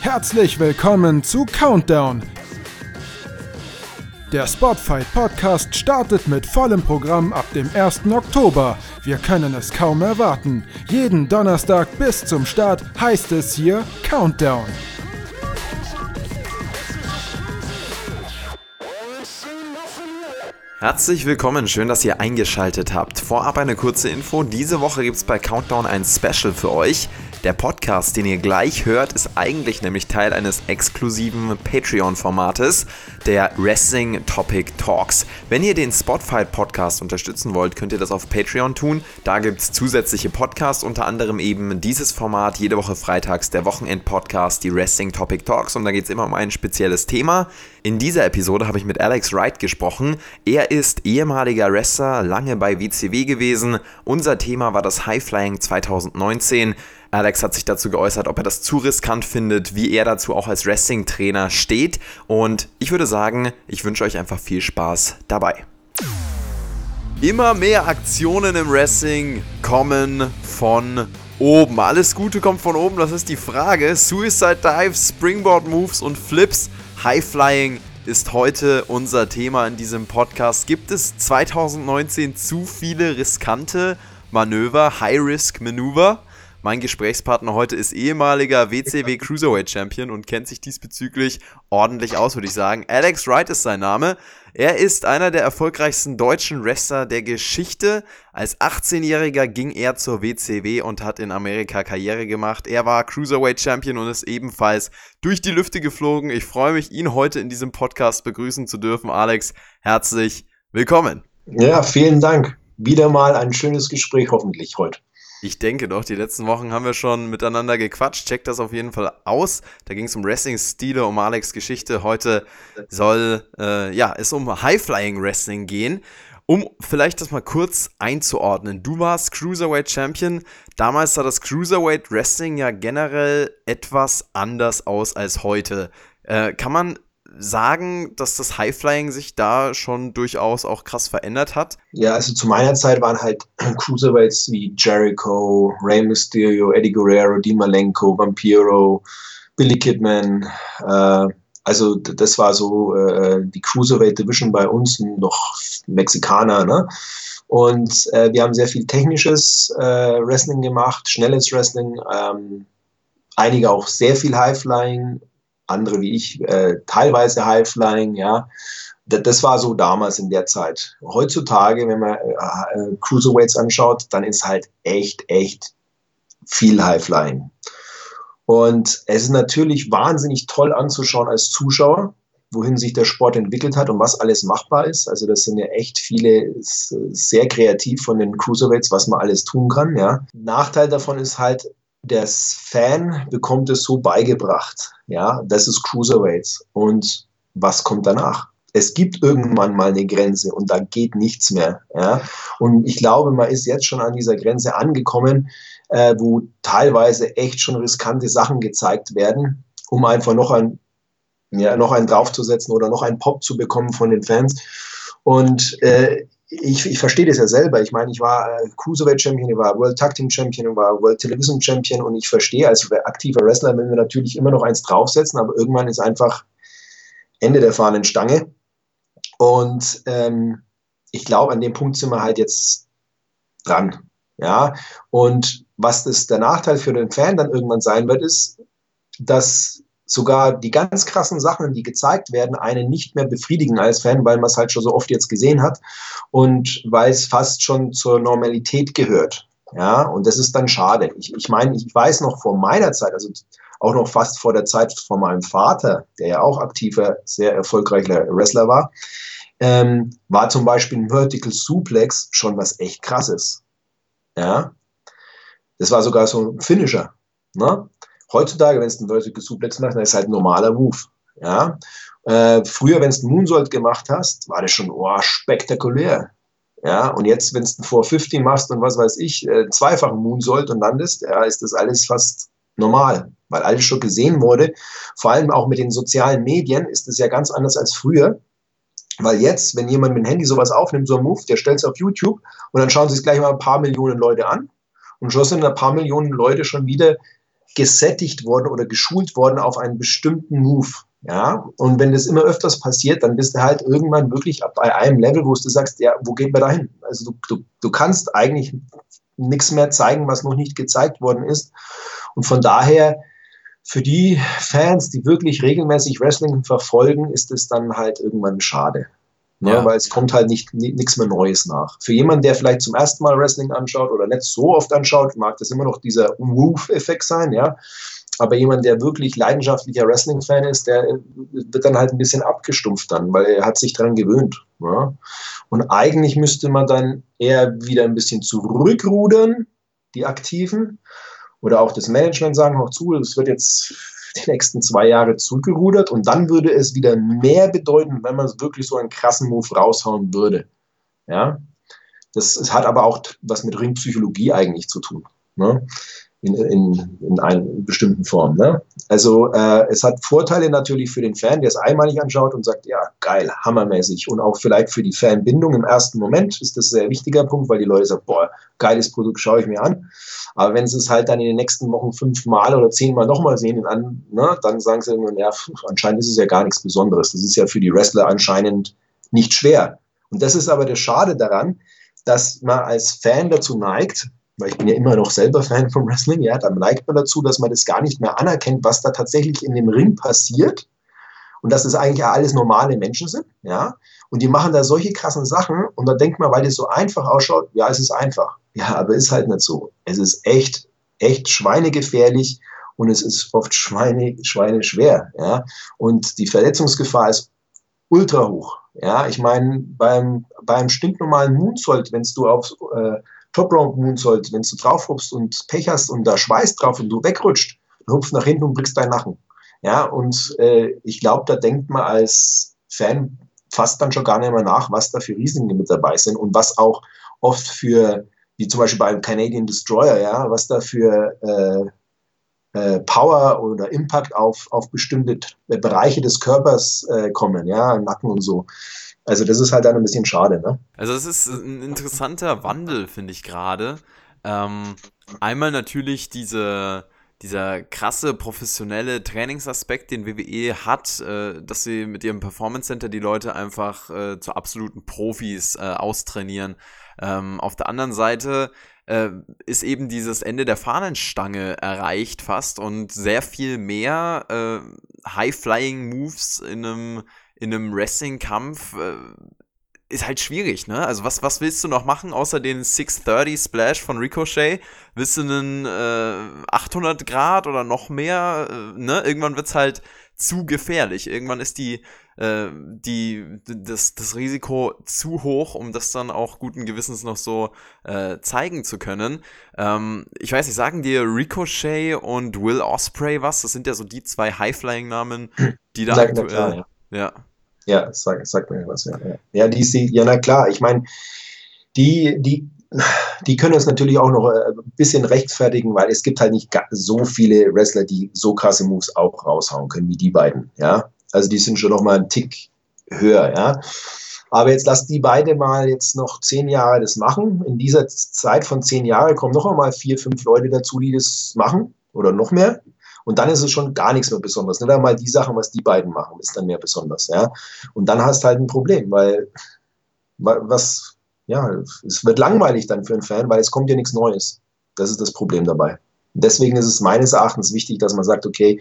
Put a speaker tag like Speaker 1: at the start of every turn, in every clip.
Speaker 1: Herzlich willkommen zu Countdown. Der Spotfight Podcast startet mit vollem Programm ab dem 1. Oktober. Wir können es kaum erwarten. Jeden Donnerstag bis zum Start heißt es hier Countdown.
Speaker 2: Herzlich willkommen, schön, dass ihr eingeschaltet habt. Vorab eine kurze Info. Diese Woche gibt es bei Countdown ein Special für euch. Der Podcast, den ihr gleich hört, ist eigentlich nämlich Teil eines exklusiven Patreon-Formates, der Wrestling Topic Talks. Wenn ihr den Spotfight Podcast unterstützen wollt, könnt ihr das auf Patreon tun. Da gibt es zusätzliche Podcasts, unter anderem eben dieses Format, jede Woche freitags der Wochenend-Podcast, die Wrestling Topic Talks und da geht es immer um ein spezielles Thema. In dieser Episode habe ich mit Alex Wright gesprochen. Er ist ehemaliger Wrestler, lange bei WCW gewesen. Unser Thema war das High Flying 2019. Alex hat sich dazu geäußert, ob er das zu riskant findet, wie er dazu auch als Wrestling-Trainer steht. Und ich würde sagen, ich wünsche euch einfach viel Spaß dabei. Immer mehr Aktionen im Wrestling kommen von oben. Alles Gute kommt von oben, das ist die Frage. Suicide Dives, Springboard Moves und Flips, High Flying ist heute unser Thema in diesem Podcast. Gibt es 2019 zu viele riskante Manöver, High-Risk-Manöver? Mein Gesprächspartner heute ist ehemaliger WCW Cruiserweight Champion und kennt sich diesbezüglich ordentlich aus, würde ich sagen. Alex Wright ist sein Name. Er ist einer der erfolgreichsten deutschen Wrestler der Geschichte. Als 18-Jähriger ging er zur WCW und hat in Amerika Karriere gemacht. Er war Cruiserweight Champion und ist ebenfalls durch die Lüfte geflogen. Ich freue mich, ihn heute in diesem Podcast begrüßen zu dürfen. Alex, herzlich willkommen.
Speaker 3: Ja, vielen Dank. Wieder mal ein schönes Gespräch hoffentlich heute.
Speaker 2: Ich denke doch, die letzten Wochen haben wir schon miteinander gequatscht. Checkt das auf jeden Fall aus. Da ging es um Wrestling-Stile, um Alex Geschichte. Heute soll äh, ja, es um High-Flying-Wrestling gehen. Um vielleicht das mal kurz einzuordnen. Du warst Cruiserweight Champion. Damals sah das Cruiserweight Wrestling ja generell etwas anders aus als heute. Äh, kann man sagen, dass das Highflying sich da schon durchaus auch krass verändert hat?
Speaker 3: Ja, also zu meiner Zeit waren halt Cruiserweights wie Jericho, Rey Mysterio, Eddie Guerrero, Di Malenko, Vampiro, Billy Kidman. Äh, also das war so äh, die Cruiserweight Division bei uns, noch Mexikaner, ne? Und äh, wir haben sehr viel technisches äh, Wrestling gemacht, schnelles Wrestling, ähm, einige auch sehr viel Highflying, andere wie ich, äh, teilweise Highflying, ja. Das, war so damals in der Zeit. Heutzutage, wenn man äh, äh, Cruiserweights anschaut, dann ist halt echt, echt viel Highflying. Und es ist natürlich wahnsinnig toll anzuschauen als Zuschauer, wohin sich der Sport entwickelt hat und was alles machbar ist. Also das sind ja echt viele sehr kreativ von den Cruiserweights, was man alles tun kann. Ja. Nachteil davon ist halt, der Fan bekommt es so beigebracht. Ja, das ist Cruiserweights. Und was kommt danach? Es gibt irgendwann mal eine Grenze und da geht nichts mehr. Ja? Und ich glaube, man ist jetzt schon an dieser Grenze angekommen, äh, wo teilweise echt schon riskante Sachen gezeigt werden, um einfach noch ein, ja, noch einen draufzusetzen oder noch einen Pop zu bekommen von den Fans. Und äh, ich, ich verstehe das ja selber. Ich meine, ich war äh, Cruiserweight Champion, ich war World Tag Team Champion, ich war World Television Champion und ich verstehe als aktiver Wrestler, wenn wir natürlich immer noch eins draufsetzen, aber irgendwann ist einfach Ende der fahrenden Stange. Und ähm, ich glaube, an dem Punkt sind wir halt jetzt dran. Ja, und was das der Nachteil für den Fan dann irgendwann sein wird, ist, dass sogar die ganz krassen Sachen, die gezeigt werden, einen nicht mehr befriedigen als Fan, weil man es halt schon so oft jetzt gesehen hat und weil es fast schon zur Normalität gehört. Ja, und das ist dann schade. Ich, ich meine, ich weiß noch vor meiner Zeit, also auch noch fast vor der Zeit von meinem Vater, der ja auch aktiver, sehr erfolgreicher Wrestler war, ähm, war zum Beispiel ein Vertical Suplex schon was echt krasses. Ja, das war sogar so ein Finisher. Ne? Heutzutage, wenn es einen Vertical Suplex macht, dann ist es halt ein normaler Move. Ja? Äh, früher, wenn es einen Moonsault gemacht hast, war das schon oh, spektakulär. Ja, und jetzt, wenn du einen 450 machst und was weiß ich, äh, zweifachen Moonsault und landest, ja, ist das alles fast normal, weil alles schon gesehen wurde. Vor allem auch mit den sozialen Medien ist es ja ganz anders als früher. Weil jetzt, wenn jemand mit dem Handy sowas aufnimmt, so ein Move, der stellt es auf YouTube und dann schauen sich gleich mal ein paar Millionen Leute an. Und schon sind ein paar Millionen Leute schon wieder gesättigt worden oder geschult worden auf einen bestimmten Move. Ja, und wenn das immer öfters passiert, dann bist du halt irgendwann wirklich bei einem Level, wo du sagst, ja, wo geht man da hin? Also du, du, du kannst eigentlich nichts mehr zeigen, was noch nicht gezeigt worden ist. Und von daher, für die Fans, die wirklich regelmäßig Wrestling verfolgen, ist es dann halt irgendwann schade. Ne? Ja. Weil es kommt halt nicht nichts mehr Neues nach. Für jemanden, der vielleicht zum ersten Mal Wrestling anschaut oder nicht so oft anschaut, mag das immer noch dieser Woof-Effekt sein, ja. Aber jemand, der wirklich leidenschaftlicher Wrestling-Fan ist, der wird dann halt ein bisschen abgestumpft dann, weil er hat sich daran gewöhnt. Ja? Und eigentlich müsste man dann eher wieder ein bisschen zurückrudern, die Aktiven, oder auch das Management sagen auch zu, es wird jetzt die nächsten zwei Jahre zurückgerudert und dann würde es wieder mehr bedeuten, wenn man wirklich so einen krassen Move raushauen würde. Ja, das, das hat aber auch was mit Ringpsychologie eigentlich zu tun. Ne? In, in, in einer bestimmten Form. Ne? Also äh, es hat Vorteile natürlich für den Fan, der es einmalig anschaut und sagt, ja, geil, hammermäßig. Und auch vielleicht für die Fanbindung im ersten Moment ist das ein sehr wichtiger Punkt, weil die Leute sagen, boah, geiles Produkt, schaue ich mir an. Aber wenn sie es halt dann in den nächsten Wochen fünfmal oder zehnmal nochmal sehen, an, ne, dann sagen sie ja, anscheinend ist es ja gar nichts Besonderes. Das ist ja für die Wrestler anscheinend nicht schwer. Und das ist aber das Schade daran, dass man als Fan dazu neigt, weil ich bin ja immer noch selber Fan vom Wrestling, ja, dann neigt man dazu, dass man das gar nicht mehr anerkennt, was da tatsächlich in dem Ring passiert und dass das eigentlich alles normale Menschen sind, ja, und die machen da solche krassen Sachen und da denkt man, weil das so einfach ausschaut, ja, es ist einfach. Ja, aber ist halt nicht so. Es ist echt, echt schweinegefährlich und es ist oft schweine, schweine ja, und die Verletzungsgefahr ist ultra hoch. Ja, ich meine, beim, beim stinknormalen Moonsault, wenn du auf äh, Top Round Moonsault, wenn du drauf hupst und Pech hast und da Schweiß drauf und du wegrutscht, dann hupfst nach hinten und brichst deinen Nacken. Ja, und äh, ich glaube, da denkt man als Fan fast dann schon gar nicht mehr nach, was da für Risiken mit dabei sind und was auch oft für, wie zum Beispiel beim Canadian Destroyer, ja, was da für äh, äh, Power oder Impact auf, auf bestimmte Bereiche des Körpers äh, kommen, ja, Nacken und so. Also das ist halt dann ein bisschen schade, ne?
Speaker 2: Also es ist ein interessanter Wandel, finde ich gerade. Ähm, einmal natürlich diese, dieser krasse professionelle Trainingsaspekt, den WWE hat, äh, dass sie mit ihrem Performance Center die Leute einfach äh, zu absoluten Profis äh, austrainieren. Ähm, auf der anderen Seite äh, ist eben dieses Ende der Fahnenstange erreicht fast und sehr viel mehr äh, High-Flying-Moves in einem in einem Wrestling-Kampf äh, ist halt schwierig, ne? Also was, was willst du noch machen, außer den 630 Splash von Ricochet? Willst du einen äh, 800 Grad oder noch mehr? Äh, ne? Irgendwann wird's halt zu gefährlich. Irgendwann ist die, äh, die, das, das Risiko zu hoch, um das dann auch guten Gewissens noch so äh, zeigen zu können. Ähm, ich weiß nicht, sagen dir Ricochet und Will Osprey was? Das sind ja so die zwei High-Flying-Namen, die da aktuell... Klar, ja.
Speaker 3: ja. Ja, sag, sag mir was, ja. Ja, die sie, ja, na klar, ich meine, die, die, die können es natürlich auch noch äh, ein bisschen rechtfertigen, weil es gibt halt nicht so viele Wrestler, die so krasse Moves auch raushauen können wie die beiden, ja. Also die sind schon noch mal einen Tick höher, ja. Aber jetzt lass die beide mal jetzt noch zehn Jahre das machen. In dieser Zeit von zehn Jahren kommen noch einmal vier, fünf Leute dazu, die das machen oder noch mehr. Und dann ist es schon gar nichts mehr besonders. Nicht einmal die Sachen, was die beiden machen, ist dann mehr besonders. Ja? Und dann hast du halt ein Problem, weil was, ja, es wird langweilig dann für einen Fan, weil es kommt ja nichts Neues. Das ist das Problem dabei. Und deswegen ist es meines Erachtens wichtig, dass man sagt, okay,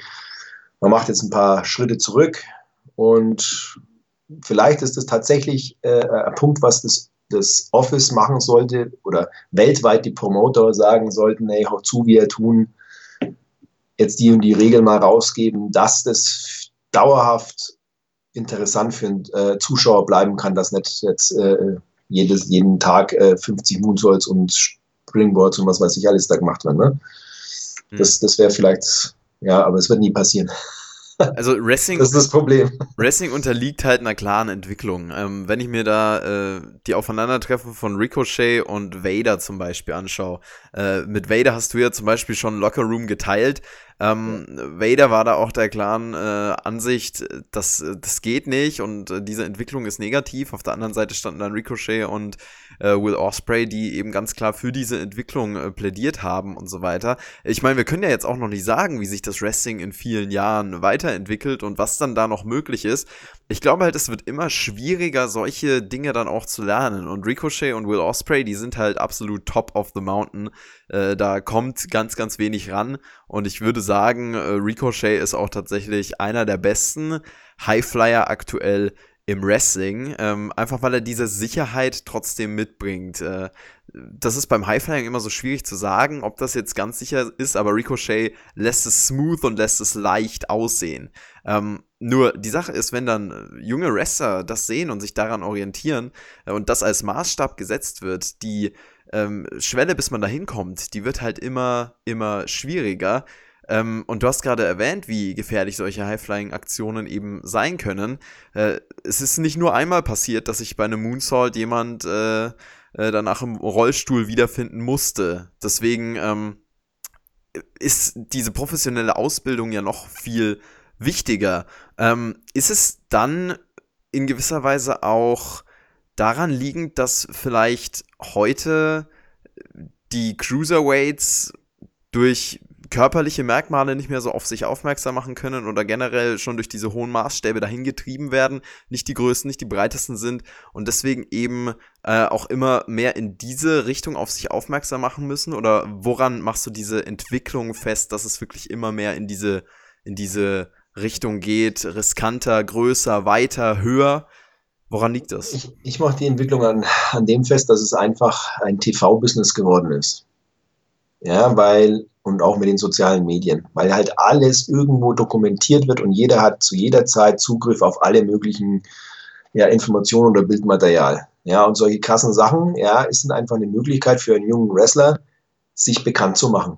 Speaker 3: man macht jetzt ein paar Schritte zurück und vielleicht ist das tatsächlich äh, ein Punkt, was das, das Office machen sollte oder weltweit die Promoter sagen sollten, hey, hau zu, wir tun jetzt die und die Regel mal rausgeben, dass das dauerhaft interessant für einen äh, Zuschauer bleiben kann, dass nicht jetzt äh, jedes, jeden Tag äh, 50 Moonsaults und Springboards und was weiß ich alles da gemacht werden. Ne? Hm. Das, das wäre vielleicht, ja, aber es wird nie passieren.
Speaker 2: Also Wrestling,
Speaker 3: das ist das Problem.
Speaker 2: Wrestling unterliegt halt einer klaren Entwicklung. Ähm, wenn ich mir da äh, die Aufeinandertreffen von Ricochet und Vader zum Beispiel anschaue, äh, mit Vader hast du ja zum Beispiel schon Locker Room geteilt. Ähm, Vader war da auch der klaren äh, Ansicht, dass das geht nicht und äh, diese Entwicklung ist negativ. Auf der anderen Seite standen dann Ricochet und äh, Will Osprey, die eben ganz klar für diese Entwicklung äh, plädiert haben und so weiter. Ich meine, wir können ja jetzt auch noch nicht sagen, wie sich das Wrestling in vielen Jahren weiterentwickelt und was dann da noch möglich ist. Ich glaube halt, es wird immer schwieriger, solche Dinge dann auch zu lernen. Und Ricochet und Will Osprey, die sind halt absolut top of the mountain. Äh, da kommt ganz, ganz wenig ran. Und ich würde sagen, äh, Ricochet ist auch tatsächlich einer der besten Highflyer aktuell im Wrestling, ähm, einfach weil er diese Sicherheit trotzdem mitbringt. Äh, das ist beim Highflying immer so schwierig zu sagen, ob das jetzt ganz sicher ist, aber Ricochet lässt es smooth und lässt es leicht aussehen. Ähm, nur die Sache ist, wenn dann junge Wrestler das sehen und sich daran orientieren äh, und das als Maßstab gesetzt wird, die ähm, Schwelle, bis man da hinkommt, die wird halt immer, immer schwieriger. Ähm, und du hast gerade erwähnt, wie gefährlich solche High-Flying-Aktionen eben sein können. Äh, es ist nicht nur einmal passiert, dass sich bei einem Moonsault jemand äh, äh, danach im Rollstuhl wiederfinden musste. Deswegen ähm, ist diese professionelle Ausbildung ja noch viel wichtiger. Ähm, ist es dann in gewisser Weise auch daran liegend, dass vielleicht heute die Cruiserweights durch körperliche Merkmale nicht mehr so auf sich aufmerksam machen können oder generell schon durch diese hohen Maßstäbe dahin getrieben werden, nicht die größten, nicht die breitesten sind und deswegen eben äh, auch immer mehr in diese Richtung auf sich aufmerksam machen müssen? Oder woran machst du diese Entwicklung fest, dass es wirklich immer mehr in diese, in diese Richtung geht, riskanter, größer, weiter, höher? Woran liegt das?
Speaker 3: Ich, ich mache die Entwicklung an, an dem fest, dass es einfach ein TV-Business geworden ist. Ja, weil und auch mit den sozialen Medien, weil halt alles irgendwo dokumentiert wird und jeder hat zu jeder Zeit Zugriff auf alle möglichen ja, Informationen oder Bildmaterial. Ja, und solche krassen Sachen, ja, ist einfach eine Möglichkeit für einen jungen Wrestler, sich bekannt zu machen,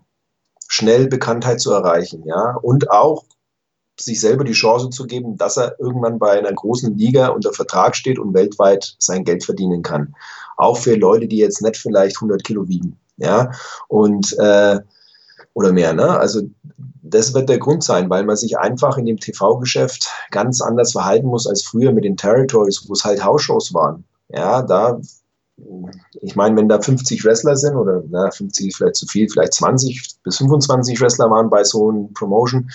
Speaker 3: schnell Bekanntheit zu erreichen, ja, und auch sich selber die Chance zu geben, dass er irgendwann bei einer großen Liga unter Vertrag steht und weltweit sein Geld verdienen kann. Auch für Leute, die jetzt nicht vielleicht 100 Kilo wiegen, ja, und äh, oder mehr. Ne? Also das wird der Grund sein, weil man sich einfach in dem TV-Geschäft ganz anders verhalten muss als früher mit den Territories, wo es halt Hausshows waren. Ja, da, ich meine, wenn da 50 Wrestler sind oder na, 50 vielleicht zu viel, vielleicht 20 bis 25 Wrestler waren bei so einem Promotion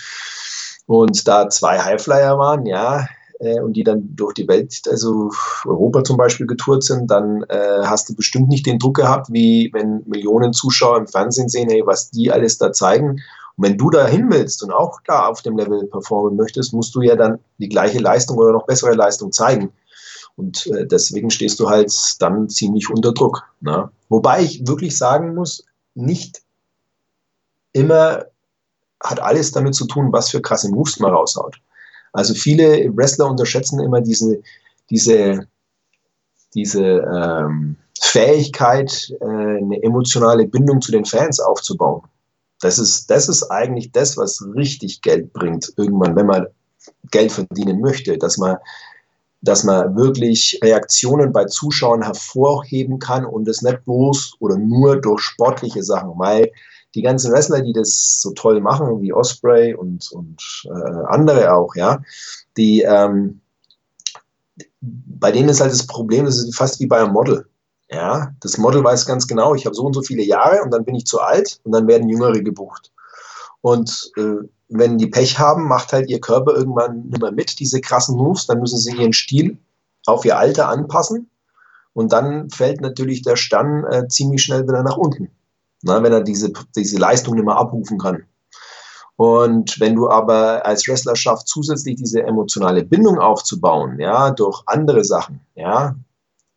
Speaker 3: und da zwei Highflyer waren, ja, äh, und die dann durch die Welt, also Europa zum Beispiel getourt sind, dann äh, hast du bestimmt nicht den Druck gehabt, wie wenn Millionen Zuschauer im Fernsehen sehen, hey, was die alles da zeigen. Und wenn du da hin willst und auch da auf dem Level performen möchtest, musst du ja dann die gleiche Leistung oder noch bessere Leistung zeigen. Und äh, deswegen stehst du halt dann ziemlich unter Druck. Ne? Wobei ich wirklich sagen muss, nicht immer hat alles damit zu tun, was für krasse Moves man raushaut. Also viele Wrestler unterschätzen immer diese, diese, diese ähm, Fähigkeit, äh, eine emotionale Bindung zu den Fans aufzubauen. Das ist, das ist eigentlich das, was richtig Geld bringt, irgendwann, wenn man Geld verdienen möchte, dass man, dass man wirklich Reaktionen bei Zuschauern hervorheben kann und es nicht bloß oder nur durch sportliche Sachen, weil die ganzen Wrestler, die das so toll machen, wie Osprey und, und äh, andere auch, ja, die, ähm, bei denen ist halt das Problem, das ist fast wie bei einem Model. Ja, das Model weiß ganz genau, ich habe so und so viele Jahre und dann bin ich zu alt und dann werden Jüngere gebucht. Und äh, wenn die Pech haben, macht halt ihr Körper irgendwann nicht mehr mit, diese krassen Moves, dann müssen sie ihren Stil auf ihr Alter anpassen und dann fällt natürlich der Stand äh, ziemlich schnell wieder nach unten na, wenn er diese, diese Leistung nicht mehr abrufen kann. Und wenn du aber als Wrestler schaffst, zusätzlich diese emotionale Bindung aufzubauen, ja, durch andere Sachen, ja,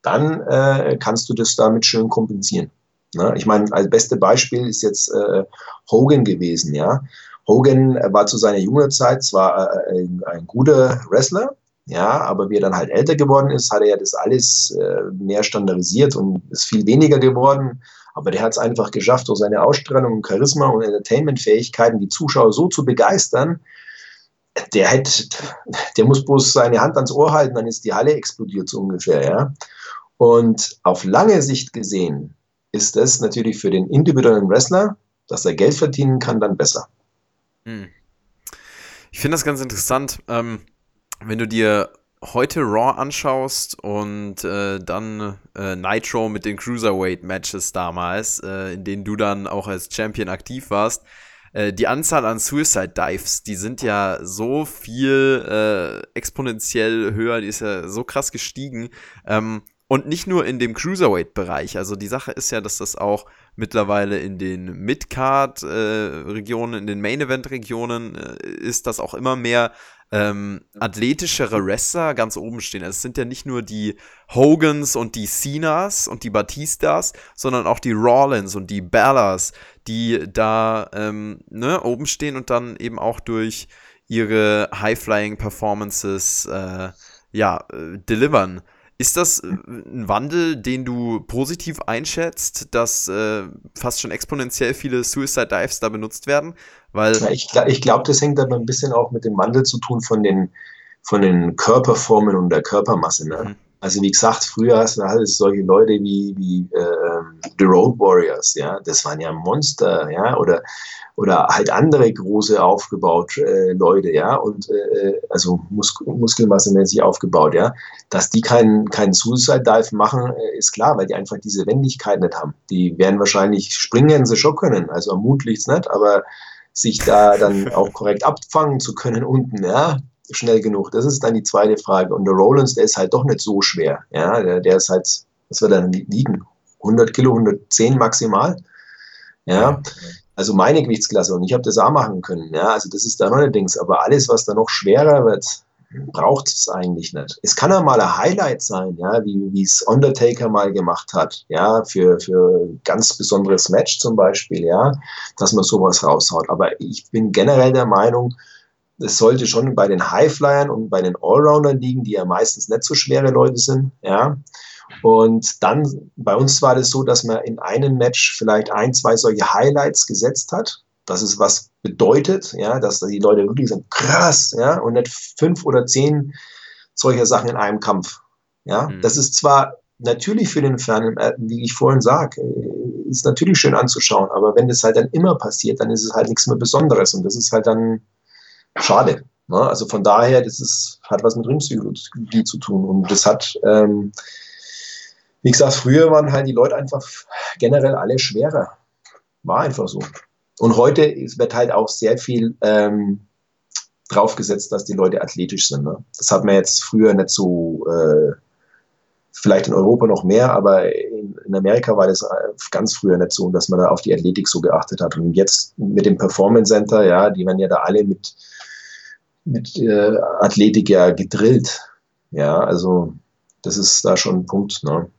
Speaker 3: dann äh, kannst du das damit schön kompensieren. Na, ich meine, als beste Beispiel ist jetzt äh, Hogan gewesen, ja. Hogan war zu seiner jungen Zeit zwar äh, ein, ein, guter Wrestler, ja, aber wie er dann halt älter geworden ist, hat er ja das alles äh, mehr standardisiert und ist viel weniger geworden aber der hat es einfach geschafft, durch seine Ausstrahlung, Charisma und Entertainment-Fähigkeiten die Zuschauer so zu begeistern, der, hat, der muss bloß seine Hand ans Ohr halten, dann ist die Halle explodiert so ungefähr. Ja? Und auf lange Sicht gesehen ist das natürlich für den individuellen Wrestler, dass er Geld verdienen kann, dann besser.
Speaker 2: Hm. Ich finde das ganz interessant, ähm, wenn du dir heute Raw anschaust und äh, dann äh, Nitro mit den Cruiserweight-Matches damals, äh, in denen du dann auch als Champion aktiv warst, äh, die Anzahl an Suicide Dives, die sind ja so viel äh, exponentiell höher, die ist ja so krass gestiegen. Ähm, und nicht nur in dem Cruiserweight-Bereich. Also die Sache ist ja, dass das auch mittlerweile in den Mid-Card-Regionen, äh, in den Main-Event-Regionen äh, ist, dass auch immer mehr ähm, athletischere Wrestler ganz oben stehen. Also es sind ja nicht nur die Hogans und die Cenas und die Batistas, sondern auch die Rollins und die Bellas, die da ähm, ne, oben stehen und dann eben auch durch ihre High-Flying-Performances äh, ja, äh, delivern. Ist das äh, ein Wandel, den du positiv einschätzt, dass äh, fast schon exponentiell viele Suicide Dives da benutzt werden? Weil
Speaker 3: ja, ich, ich glaube, das hängt aber ein bisschen auch mit dem Wandel zu tun von den, von den Körperformen und der Körpermasse. Ne? Mhm. Also wie gesagt, früher hast du halt solche Leute wie, wie äh, The Road Warriors, ja, das waren ja Monster, ja, oder, oder halt andere große aufgebaut äh, Leute, ja, und äh, also Mus muskelmassemäßig aufgebaut, ja, dass die keinen keinen Suicide Dive machen, äh, ist klar, weil die einfach diese Wendigkeit nicht haben. Die werden wahrscheinlich springen sie schon können, also am Mut liegt's nicht, aber sich da dann auch korrekt abfangen zu können unten, ja, schnell genug. Das ist dann die zweite Frage. Und der Rollins, der ist halt doch nicht so schwer, ja, der, der ist halt, was wird er dann wiegen? 100 Kilo, 110 maximal, ja. Also meine Gewichtsklasse und ich habe das auch machen können, ja, also das ist da noch allerdings, aber alles, was da noch schwerer wird, braucht es eigentlich nicht. Es kann ja mal ein Highlight sein, ja, wie es Undertaker mal gemacht hat, ja, für, für ganz besonderes Match zum Beispiel, ja, dass man sowas raushaut. Aber ich bin generell der Meinung, es sollte schon bei den Highflyern und bei den Allroundern liegen, die ja meistens nicht so schwere Leute sind, ja. Und dann, bei uns war das so, dass man in einem Match vielleicht ein, zwei solche Highlights gesetzt hat, dass es was bedeutet, ja, dass die Leute wirklich sagen, krass, ja, und nicht fünf oder zehn solcher Sachen in einem Kampf. Ja, mhm. das ist zwar natürlich für den Fernen, äh, wie ich vorhin sage, äh, ist natürlich schön anzuschauen, aber wenn das halt dann immer passiert, dann ist es halt nichts mehr Besonderes und das ist halt dann schade. Ne? Also von daher, das ist, hat was mit Ringpsychologie zu tun und das hat, ähm, wie gesagt, früher waren halt die Leute einfach generell alle schwerer. War einfach so. Und heute wird halt auch sehr viel ähm, draufgesetzt, dass die Leute athletisch sind. Ne? Das hat man jetzt früher nicht so, äh, vielleicht in Europa noch mehr, aber in, in, Amerika war das äh, ganz früher nicht so, dass man da auf die Athletik so geachtet hat. Und jetzt mit dem Performance Center, ja, die werden ja da alle mit, mit äh, Athletik ja gedrillt. Ja, also das ist da schon ein Punkt. Ne?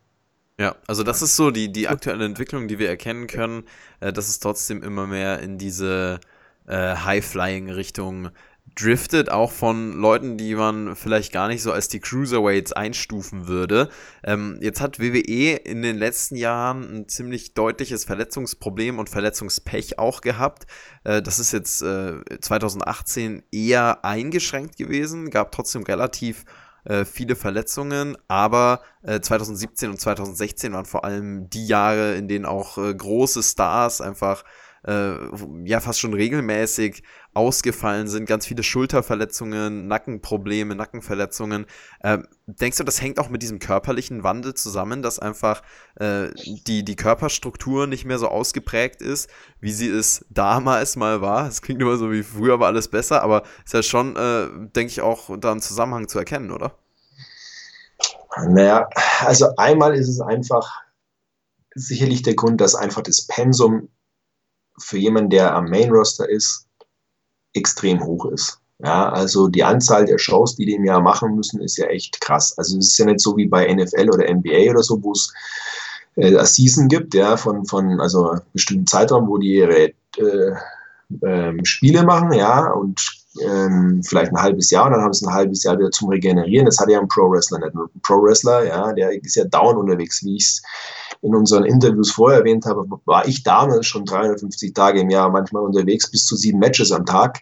Speaker 2: Ja, also das ist so die, die aktuelle Entwicklung, die wir erkennen können, äh, dass es trotzdem immer mehr in diese äh, High-Flying-Richtung driftet, auch von Leuten, die man vielleicht gar nicht so als die Cruiserweights einstufen würde. Ähm, jetzt hat WWE in den letzten Jahren ein ziemlich deutliches Verletzungsproblem und Verletzungspech auch gehabt. Äh, das ist jetzt äh, 2018 eher eingeschränkt gewesen, gab trotzdem relativ äh, viele Verletzungen, aber äh, 2017 und 2016 waren vor allem die Jahre, in denen auch äh, große Stars einfach äh, ja fast schon regelmäßig ausgefallen sind, ganz viele Schulterverletzungen, Nackenprobleme, Nackenverletzungen. Äh, denkst du, das hängt auch mit diesem körperlichen Wandel zusammen, dass einfach äh, die, die Körperstruktur nicht mehr so ausgeprägt ist, wie sie es damals mal war? Es klingt immer so wie früher war alles besser, aber ist ja schon, äh, denke ich, auch da im Zusammenhang zu erkennen, oder?
Speaker 3: Naja, also einmal ist es einfach sicherlich der Grund, dass einfach das Pensum für jemanden, der am Main Roster ist, extrem hoch ist. Ja, also die Anzahl der Shows, die die im Jahr machen müssen, ist ja echt krass. Also es ist ja nicht so wie bei NFL oder NBA oder so, wo es äh, eine Season gibt, ja, von, von also bestimmten Zeitraum, wo die ihre äh, ähm, Spiele machen, ja, und ähm, vielleicht ein halbes Jahr und dann haben sie ein halbes Jahr wieder zum Regenerieren. Das hat ja ein Pro-Wrestler nicht. Ein Pro-Wrestler, ja, der ist ja down unterwegs, wie ich es in unseren Interviews vorher erwähnt habe, war ich damals schon 350 Tage im Jahr manchmal unterwegs, bis zu sieben Matches am Tag.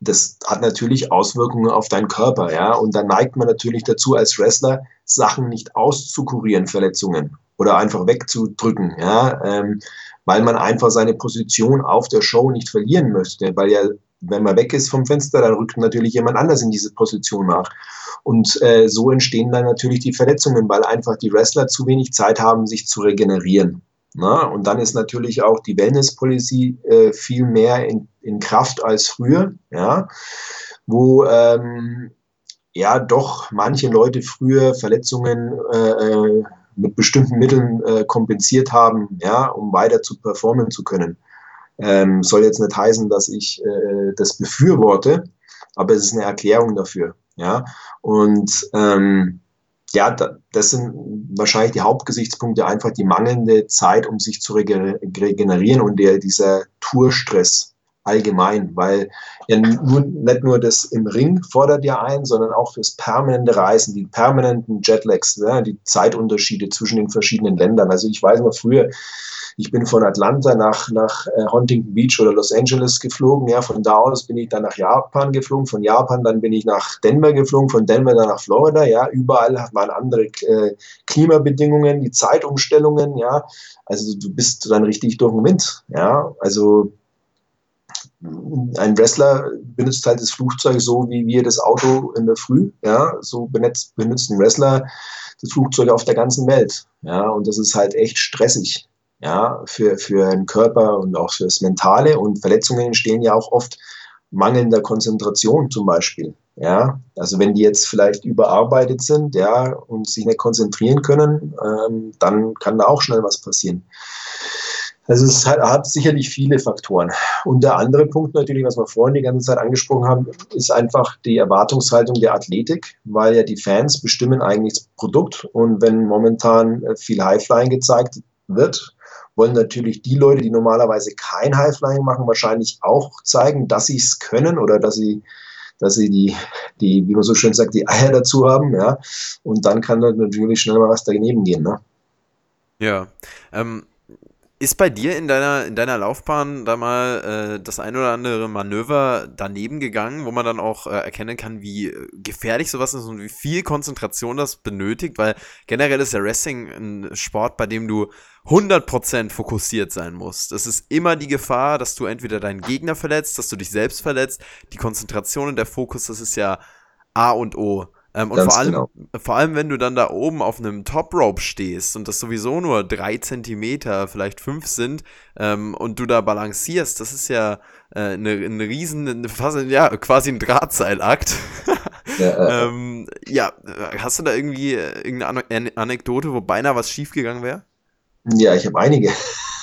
Speaker 3: Das hat natürlich Auswirkungen auf deinen Körper, ja. Und dann neigt man natürlich dazu, als Wrestler Sachen nicht auszukurieren, Verletzungen oder einfach wegzudrücken, ja, ähm, weil man einfach seine Position auf der Show nicht verlieren möchte, weil ja wenn man weg ist vom Fenster, dann rückt natürlich jemand anders in diese Position nach. Und äh, so entstehen dann natürlich die Verletzungen, weil einfach die Wrestler zu wenig Zeit haben, sich zu regenerieren. Na? Und dann ist natürlich auch die Wellness-Policy äh, viel mehr in, in Kraft als früher, ja, wo ähm, ja doch manche Leute früher Verletzungen äh, äh mit bestimmten Mitteln äh, kompensiert haben, ja, um weiter zu performen zu können. Ähm, soll jetzt nicht heißen, dass ich äh, das befürworte, aber es ist eine Erklärung dafür. Ja, und ähm, ja, das sind wahrscheinlich die Hauptgesichtspunkte, einfach die mangelnde Zeit, um sich zu regenerieren und der, dieser Tourstress allgemein, weil ja nur, nicht nur das im Ring fordert ja ein, sondern auch das permanente Reisen, die permanenten Jetlags, ja, die Zeitunterschiede zwischen den verschiedenen Ländern. Also ich weiß noch früher, ich bin von Atlanta nach, nach äh, Huntington Beach oder Los Angeles geflogen. Ja, von da aus bin ich dann nach Japan geflogen. Von Japan dann bin ich nach Denver geflogen. Von Denver dann nach Florida. Ja, überall waren andere äh, Klimabedingungen, die Zeitumstellungen. Ja, also du bist dann richtig durch den Wind. Ja, also ein Wrestler benutzt halt das Flugzeug so, wie wir das Auto in der Früh. Ja, so benutzt, benutzt ein Wrestler das Flugzeug auf der ganzen Welt. Ja, und das ist halt echt stressig ja, für, für den Körper und auch fürs Mentale. Und Verletzungen entstehen ja auch oft mangelnder Konzentration zum Beispiel. Ja, also wenn die jetzt vielleicht überarbeitet sind, ja, und sich nicht konzentrieren können, ähm, dann kann da auch schnell was passieren. Also es hat, hat, sicherlich viele Faktoren. Und der andere Punkt natürlich, was wir vorhin die ganze Zeit angesprochen haben, ist einfach die Erwartungshaltung der Athletik, weil ja die Fans bestimmen eigentlich das Produkt. Und wenn momentan viel Highflying gezeigt wird, wollen natürlich die Leute, die normalerweise kein Highflying machen, wahrscheinlich auch zeigen, dass sie es können oder dass sie dass sie die, die, wie man so schön sagt, die Eier dazu haben, ja. Und dann kann da natürlich schnell mal was daneben gehen, ne?
Speaker 2: Ja. Ähm, ist bei dir in deiner, in deiner Laufbahn da mal äh, das ein oder andere Manöver daneben gegangen, wo man dann auch äh, erkennen kann, wie äh, gefährlich sowas ist und wie viel Konzentration das benötigt? Weil generell ist der Wrestling ein Sport, bei dem du 100% fokussiert sein musst. Es ist immer die Gefahr, dass du entweder deinen Gegner verletzt, dass du dich selbst verletzt. Die Konzentration und der Fokus, das ist ja A und O. Ähm, und vor allem, genau. vor allem, wenn du dann da oben auf einem Top Rope stehst und das sowieso nur drei Zentimeter, vielleicht fünf sind, ähm, und du da balancierst, das ist ja äh, eine, eine riesen, eine, fast, ja, quasi ein Drahtseilakt. ja, äh, ähm, ja, hast du da irgendwie äh, irgendeine Anekdote, wo beinahe was schiefgegangen wäre?
Speaker 3: Ja, ich habe einige.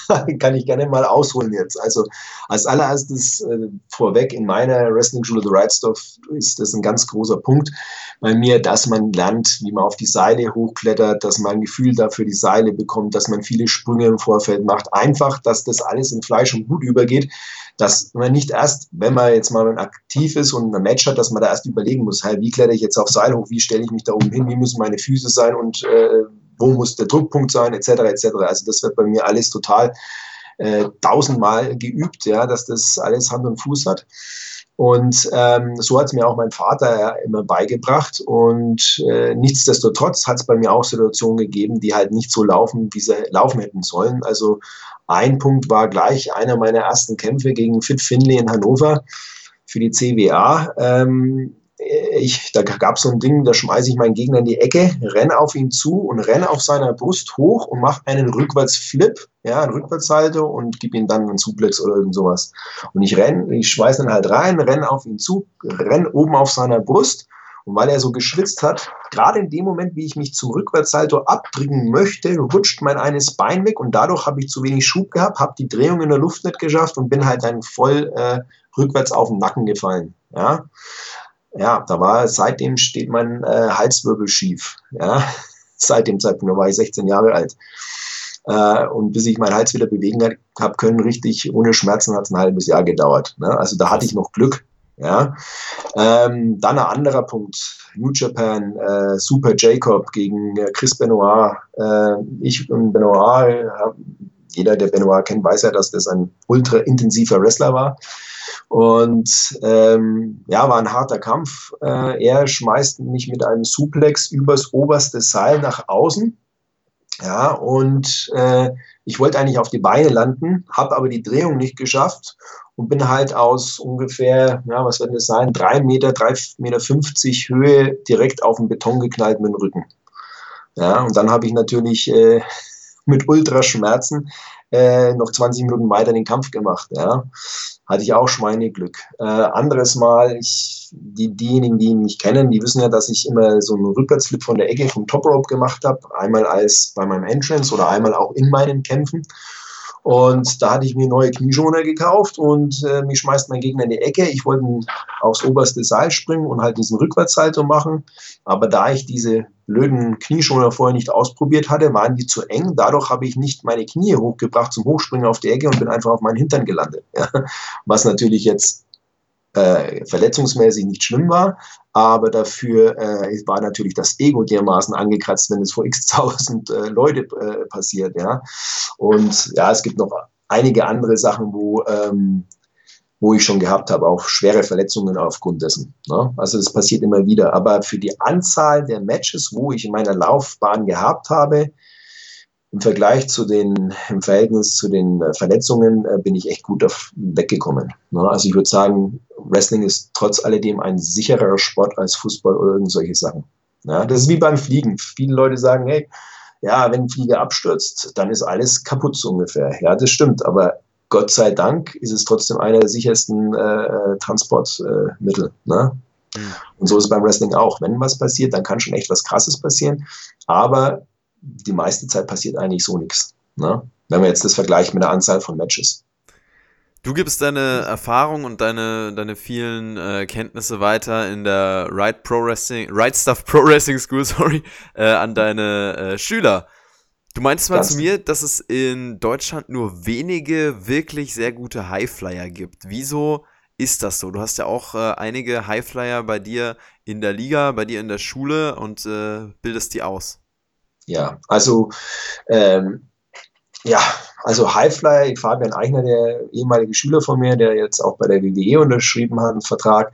Speaker 3: kann ich gerne mal ausholen jetzt. Also als allererstes äh, vorweg in meiner Wrestling-Schule The Right Stuff ist das ein ganz großer Punkt bei mir, dass man lernt, wie man auf die Seile hochklettert, dass man ein Gefühl dafür die Seile bekommt, dass man viele Sprünge im Vorfeld macht. Einfach, dass das alles in Fleisch und Blut übergeht, dass man nicht erst, wenn man jetzt mal aktiv ist und ein Match hat, dass man da erst überlegen muss, hey, wie kletter ich jetzt auf Seil hoch, wie stelle ich mich da oben hin, wie müssen meine Füße sein und äh, wo muss der Druckpunkt sein, etc. etc. Also das wird bei mir alles total äh, tausendmal geübt, ja, dass das alles Hand und Fuß hat. Und ähm, so hat es mir auch mein Vater immer beigebracht. Und äh, nichtsdestotrotz hat es bei mir auch Situationen gegeben, die halt nicht so laufen, wie sie laufen hätten sollen. Also ein Punkt war gleich einer meiner ersten Kämpfe gegen Fit Finley in Hannover für die CWA. Ähm, ich, da gab es so ein Ding, da schmeiße ich meinen Gegner in die Ecke, renne auf ihn zu und renne auf seiner Brust hoch und mache einen Rückwärtsflip, ja, einen Rückwärtshalter und gebe ihm dann einen Suplex oder irgend sowas. Und ich renne, ich schmeiße dann halt rein, renne auf ihn zu, renne oben auf seiner Brust und weil er so geschwitzt hat, gerade in dem Moment, wie ich mich zum Rückwärtssalto abdrücken möchte, rutscht mein eines Bein weg und dadurch habe ich zu wenig Schub gehabt, habe die Drehung in der Luft nicht geschafft und bin halt dann voll äh, rückwärts auf den Nacken gefallen. Ja ja, da war, seitdem steht mein äh, Halswirbel schief. Ja, seit dem Zeitpunkt, da war ich 16 Jahre alt. Äh, und bis ich meinen Hals wieder bewegen habe können, richtig ohne Schmerzen, hat es ein halbes Jahr gedauert. Ne? Also da hatte ich noch Glück. Ja. Ähm, dann ein anderer Punkt. New Japan, äh, Super Jacob gegen äh, Chris Benoit. Äh, ich und Benoit, jeder, der Benoit kennt, weiß ja, dass das ein ultra intensiver Wrestler war. Und ähm, ja, war ein harter Kampf. Äh, er schmeißt mich mit einem Suplex übers oberste Seil nach außen. Ja, und äh, ich wollte eigentlich auf die Beine landen, habe aber die Drehung nicht geschafft und bin halt aus ungefähr, ja, was wird das sein, drei Meter, drei Meter fünfzig Höhe direkt auf den Beton geknallt mit dem Rücken. Ja, und dann habe ich natürlich äh, mit Ultraschmerzen äh, noch 20 Minuten weiter den Kampf gemacht. Ja. Hatte ich auch Schweineglück. Äh, anderes Mal, ich, die, diejenigen, die mich kennen, die wissen ja, dass ich immer so einen Rückwärtsflip von der Ecke vom Top Rope gemacht habe. Einmal als bei meinem Entrance oder einmal auch in meinen Kämpfen. Und da hatte ich mir neue Knieschoner gekauft und äh, mich schmeißt mein Gegner in die Ecke. Ich wollte aufs oberste Seil springen und halt diesen Rückwärtssalto machen. Aber da ich diese blöden Knieschoner vorher nicht ausprobiert hatte, waren die zu eng. Dadurch habe ich nicht meine Knie hochgebracht zum Hochspringen auf die Ecke und bin einfach auf meinen Hintern gelandet. Ja. Was natürlich jetzt äh, verletzungsmäßig nicht schlimm war, aber dafür äh, war natürlich das Ego dermaßen angekratzt, wenn es vor x tausend äh, Leute äh, passiert. Ja? Und ja, es gibt noch einige andere Sachen, wo, ähm, wo ich schon gehabt habe, auch schwere Verletzungen aufgrund dessen. Ne? Also das passiert immer wieder. Aber für die Anzahl der Matches, wo ich in meiner Laufbahn gehabt habe, im Vergleich zu den, im Verhältnis zu den äh, Verletzungen äh, bin ich echt gut auf, weggekommen. Ne? Also ich würde sagen, Wrestling ist trotz alledem ein sicherer Sport als Fußball oder irgend solche Sachen. Ja, das ist wie beim Fliegen. Viele Leute sagen, hey, ja, wenn ein Flieger abstürzt, dann ist alles kaputt so ungefähr. Ja, das stimmt, aber Gott sei Dank ist es trotzdem einer der sichersten äh, Transportmittel. Äh, ne? Mhm. Und so ist es beim Wrestling auch. Wenn was passiert, dann kann schon echt was Krasses passieren. Aber die meiste Zeit passiert eigentlich so nichts. Ne? Wenn man jetzt das vergleicht mit der Anzahl von Matches.
Speaker 2: Du gibst deine Erfahrung und deine, deine vielen äh, Kenntnisse weiter in der Right Pro Wrestling, Right Stuff Pro Wrestling School, sorry, äh, an deine äh, Schüler. Du meintest mal das zu mir, dass es in Deutschland nur wenige wirklich sehr gute Highflyer gibt. Wieso ist das so? Du hast ja auch äh, einige Highflyer bei dir in der Liga, bei dir in der Schule und äh, bildest die aus.
Speaker 3: Ja, also ähm, ja, also Highfly, Fabian Eichner, der ehemalige Schüler von mir, der jetzt auch bei der WWE unterschrieben hat, einen Vertrag,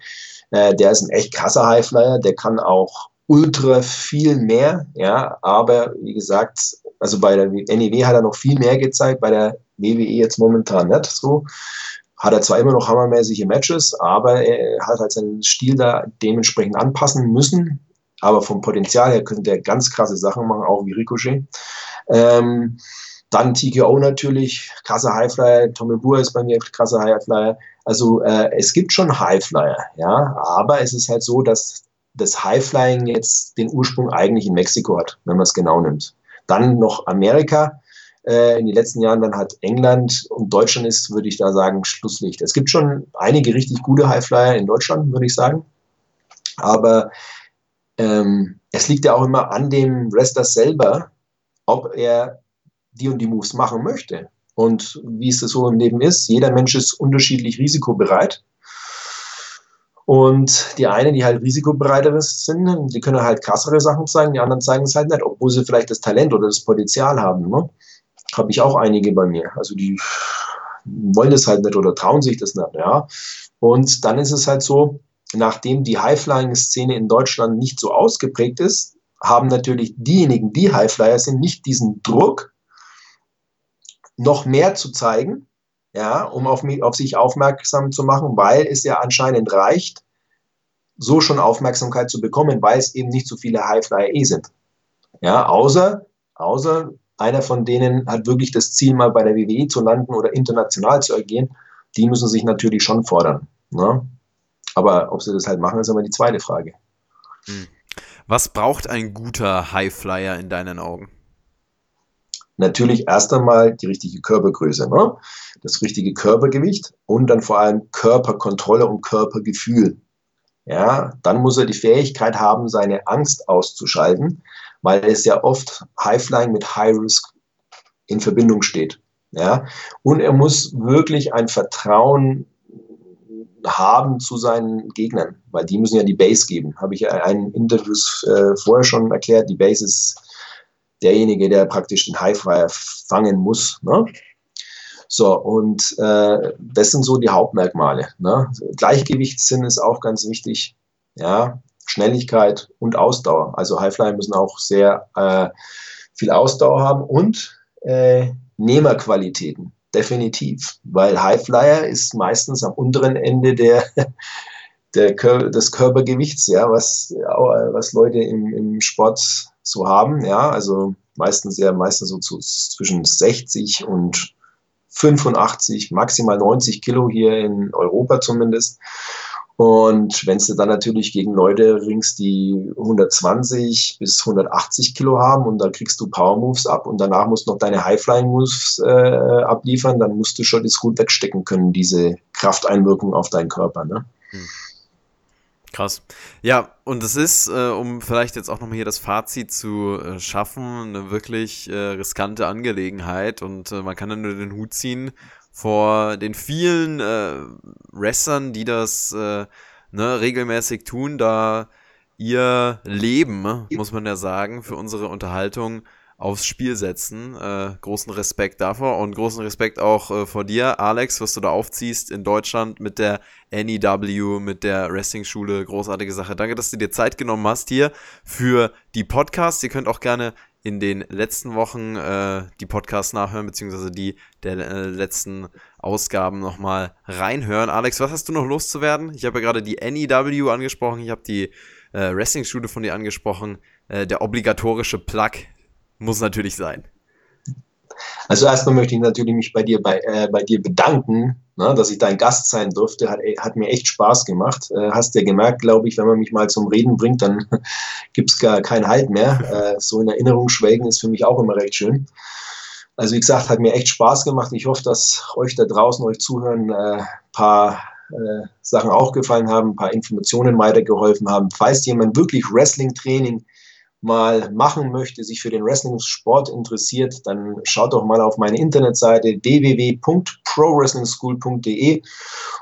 Speaker 3: äh, der ist ein echt krasser Highflyer, der kann auch ultra viel mehr, ja, aber wie gesagt, also bei der NEW hat er noch viel mehr gezeigt, bei der WWE jetzt momentan nicht so. Hat er zwar immer noch hammermäßige Matches, aber er hat halt seinen Stil da dementsprechend anpassen müssen, aber vom Potenzial her könnte er ganz krasse Sachen machen, auch wie Ricochet. Ähm, dann TKO natürlich, krasser Highflyer. Tommy Boer ist bei mir krasser Highflyer. Also äh, es gibt schon Highflyer, ja, aber es ist halt so, dass das Highflying jetzt den Ursprung eigentlich in Mexiko hat, wenn man es genau nimmt. Dann noch Amerika. Äh, in den letzten Jahren dann hat England und Deutschland ist, würde ich da sagen, Schlusslicht. Es gibt schon einige richtig gute Highflyer in Deutschland, würde ich sagen. Aber ähm, es liegt ja auch immer an dem Wrestler selber, ob er die und die Moves machen möchte. Und wie es so im Leben ist, jeder Mensch ist unterschiedlich risikobereit. Und die einen, die halt risikobereiter sind, die können halt krassere Sachen zeigen, die anderen zeigen es halt nicht, obwohl sie vielleicht das Talent oder das Potenzial haben. Ne? Habe ich auch einige bei mir. Also die wollen das halt nicht oder trauen sich das nicht. Ja? Und dann ist es halt so, nachdem die High-Flying-Szene in Deutschland nicht so ausgeprägt ist, haben natürlich diejenigen, die Highflyer sind, nicht diesen Druck, noch mehr zu zeigen, ja, um auf, mich, auf sich aufmerksam zu machen, weil es ja anscheinend reicht, so schon Aufmerksamkeit zu bekommen, weil es eben nicht so viele Highflyer eh sind. Ja, außer, außer einer von denen hat wirklich das Ziel, mal bei der WWE zu landen oder international zu agieren. Die müssen sich natürlich schon fordern. Ne? Aber ob sie das halt machen, ist immer die zweite Frage.
Speaker 2: Hm. Was braucht ein guter Highflyer in deinen Augen?
Speaker 3: Natürlich erst einmal die richtige Körpergröße, ne? das richtige Körpergewicht und dann vor allem Körperkontrolle und Körpergefühl. Ja, dann muss er die Fähigkeit haben, seine Angst auszuschalten, weil es ja oft Highflying mit High Risk in Verbindung steht. Ja, und er muss wirklich ein Vertrauen haben zu seinen Gegnern, weil die müssen ja die Base geben. Habe ich ja in einem Interview äh, vorher schon erklärt. Die Base ist derjenige, der praktisch den Highflyer fangen muss. Ne? So, und äh, das sind so die Hauptmerkmale. Ne? Gleichgewichtssinn ist auch ganz wichtig. Ja, Schnelligkeit und Ausdauer. Also Highflyer müssen auch sehr äh, viel Ausdauer haben und äh, Nehmerqualitäten. Definitiv. Weil Highflyer ist meistens am unteren Ende der, der, des Körpergewichts, ja, was, was Leute im, im Sport so haben. Ja, also meistens ja meistens so zu, zwischen 60 und 85, maximal 90 Kilo hier in Europa zumindest. Und wenn du dann natürlich gegen Leute ringst, die 120 bis 180 Kilo haben und dann kriegst du Power Moves ab und danach musst du noch deine High-Flying Moves äh, abliefern, dann musst du schon das gut wegstecken können, diese Krafteinwirkung auf deinen Körper. Ne? Hm.
Speaker 2: Krass. Ja, und es ist, äh, um vielleicht jetzt auch nochmal hier das Fazit zu äh, schaffen, eine wirklich äh, riskante Angelegenheit und äh, man kann dann nur den Hut ziehen vor den vielen äh, Wrestlern, die das äh, ne, regelmäßig tun, da ihr Leben, muss man ja sagen, für unsere Unterhaltung aufs Spiel setzen. Äh, großen Respekt davor und großen Respekt auch äh, vor dir, Alex, was du da aufziehst in Deutschland mit der NEW, mit der Wrestling-Schule. Großartige Sache. Danke, dass du dir Zeit genommen hast hier für die Podcasts. Ihr könnt auch gerne in den letzten Wochen äh, die Podcasts nachhören, beziehungsweise die der äh, letzten Ausgaben nochmal reinhören. Alex, was hast du noch loszuwerden? Ich habe ja gerade die NEW angesprochen, ich habe die äh, Wrestling-Schule von dir angesprochen. Äh, der obligatorische Plug muss natürlich sein.
Speaker 3: Also erstmal möchte ich natürlich mich bei dir, bei, äh, bei dir bedanken, ne, dass ich dein Gast sein durfte. Hat, hat mir echt Spaß gemacht. Äh, hast ja gemerkt, glaube ich, wenn man mich mal zum Reden bringt, dann gibt es gar keinen Halt mehr. Äh, so in Erinnerung schwelgen ist für mich auch immer recht schön. Also wie gesagt, hat mir echt Spaß gemacht. Ich hoffe, dass euch da draußen, euch zuhören, ein äh, paar äh, Sachen auch gefallen haben, ein paar Informationen weitergeholfen haben. Falls jemand wirklich Wrestling-Training mal machen möchte, sich für den Wrestling-Sport interessiert, dann schaut doch mal auf meine Internetseite www.prowrestlingschool.de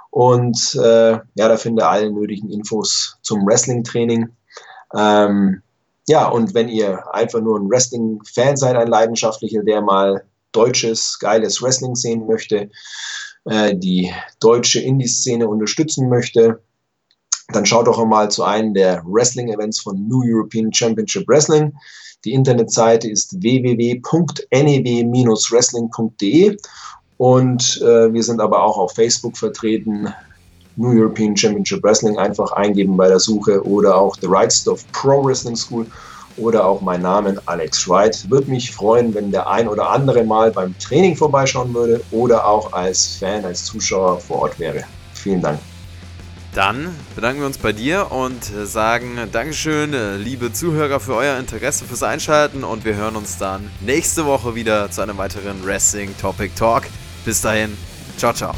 Speaker 3: und äh, ja, da findet ihr alle nötigen Infos zum Wrestling-Training. Ähm, ja, und wenn ihr einfach nur ein Wrestling-Fan seid, ein leidenschaftlicher, der mal deutsches, geiles Wrestling sehen möchte, äh, die deutsche Indie-Szene unterstützen möchte, dann schaut doch einmal zu einem der Wrestling-Events von New European Championship Wrestling. Die Internetseite ist www.neb-wrestling.de und äh, wir sind aber auch auf Facebook vertreten. New European Championship Wrestling einfach eingeben bei der Suche oder auch The Right Stuff Pro Wrestling School oder auch mein Name Alex Wright. Würde mich freuen, wenn der ein oder andere mal beim Training vorbeischauen würde oder auch als Fan, als Zuschauer vor Ort wäre. Vielen Dank.
Speaker 2: Dann bedanken wir uns bei dir und sagen Dankeschön, liebe Zuhörer, für euer Interesse, fürs Einschalten und wir hören uns dann nächste Woche wieder zu einem weiteren Wrestling Topic Talk. Bis dahin, ciao, ciao.